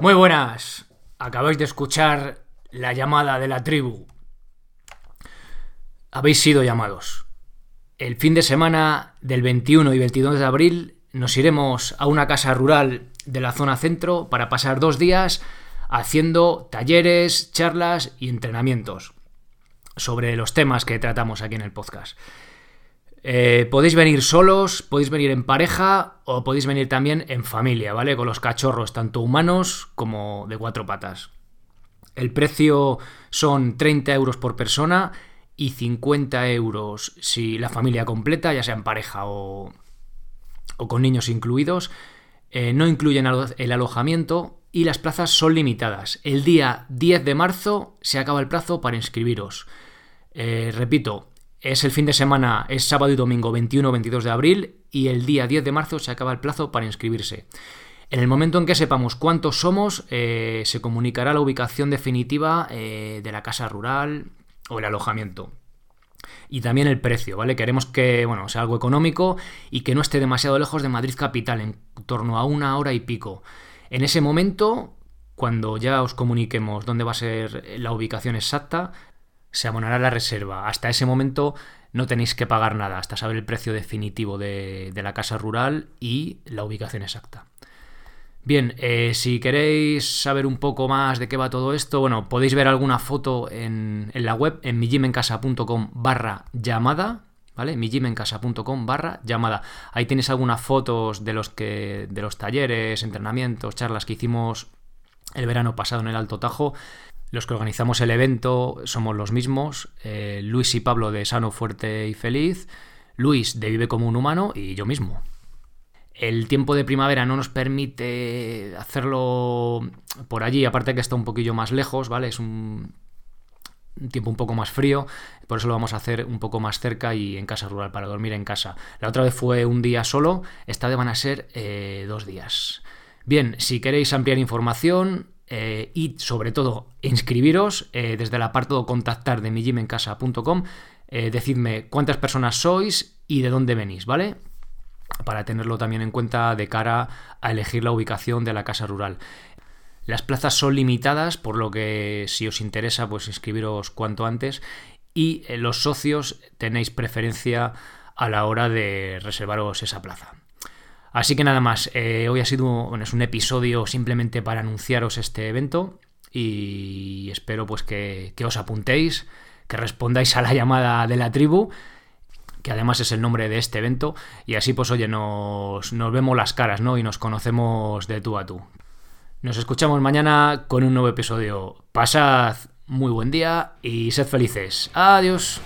buenas. Acabáis de escuchar la llamada de la tribu. Habéis sido llamados. El fin de semana del 21 y 22 de abril nos iremos a una casa rural de la zona centro para pasar dos días haciendo talleres, charlas y entrenamientos sobre los temas que tratamos aquí en el podcast. Eh, podéis venir solos, podéis venir en pareja o podéis venir también en familia, ¿vale? Con los cachorros, tanto humanos como de cuatro patas. El precio son 30 euros por persona y 50 euros si la familia completa, ya sea en pareja o, o con niños incluidos. Eh, no incluyen el alojamiento y las plazas son limitadas. El día 10 de marzo se acaba el plazo para inscribiros. Eh, repito, es el fin de semana, es sábado y domingo 21-22 de abril y el día 10 de marzo se acaba el plazo para inscribirse. En el momento en que sepamos cuántos somos, eh, se comunicará la ubicación definitiva eh, de la casa rural o el alojamiento. Y también el precio, ¿vale? Queremos que, bueno, sea algo económico y que no esté demasiado lejos de Madrid capital, en torno a una hora y pico. En ese momento, cuando ya os comuniquemos dónde va a ser la ubicación exacta, se abonará la reserva. Hasta ese momento no tenéis que pagar nada, hasta saber el precio definitivo de, la casa rural y la ubicación exacta. Bien, eh, si queréis saber un poco más de qué va todo esto, bueno, podéis ver alguna foto en, la web en mijimencasa.com barra llamada, ¿vale? mijimencasa.com barra llamada. Ahí tenéis algunas fotos de los, que, de los talleres, entrenamientos, charlas que hicimos el verano pasado en el Alto Tajo. Los que organizamos el evento somos los mismos, eh, Luis y Pablo de Sano, Fuerte y Feliz, Luis de Vive como un Humano y yo mismo. El tiempo de primavera no nos permite hacerlo por allí, aparte que está un poquillo más lejos, ¿vale? Es un, tiempo un poco más frío, por eso lo vamos a hacer un poco más cerca y en casa rural, para dormir en casa. La otra vez fue un día solo, esta vez van a ser eh, dos días. Bien, si queréis ampliar información, eh, y sobre todo inscribiros eh, desde el apartado contactar de mijimencasa.com. Eh, decidme cuántas personas sois y de dónde venís, ¿vale? Para tenerlo también en cuenta de cara a elegir la ubicación de la casa rural. Las plazas son limitadas, por lo que si os interesa, pues inscribiros cuanto antes. Y los socios tenéis preferencia a la hora de reservaros esa plaza. Así que nada más, eh, hoy ha sido es un episodio simplemente para anunciaros este evento y espero pues que, os apuntéis, que respondáis a la llamada de la tribu, que además es el nombre de este evento, y así pues oye, nos, nos vemos las caras, ¿no? Y nos conocemos de tú a tú. Nos escuchamos mañana con un nuevo episodio. Pasad muy buen día y sed felices. Adiós.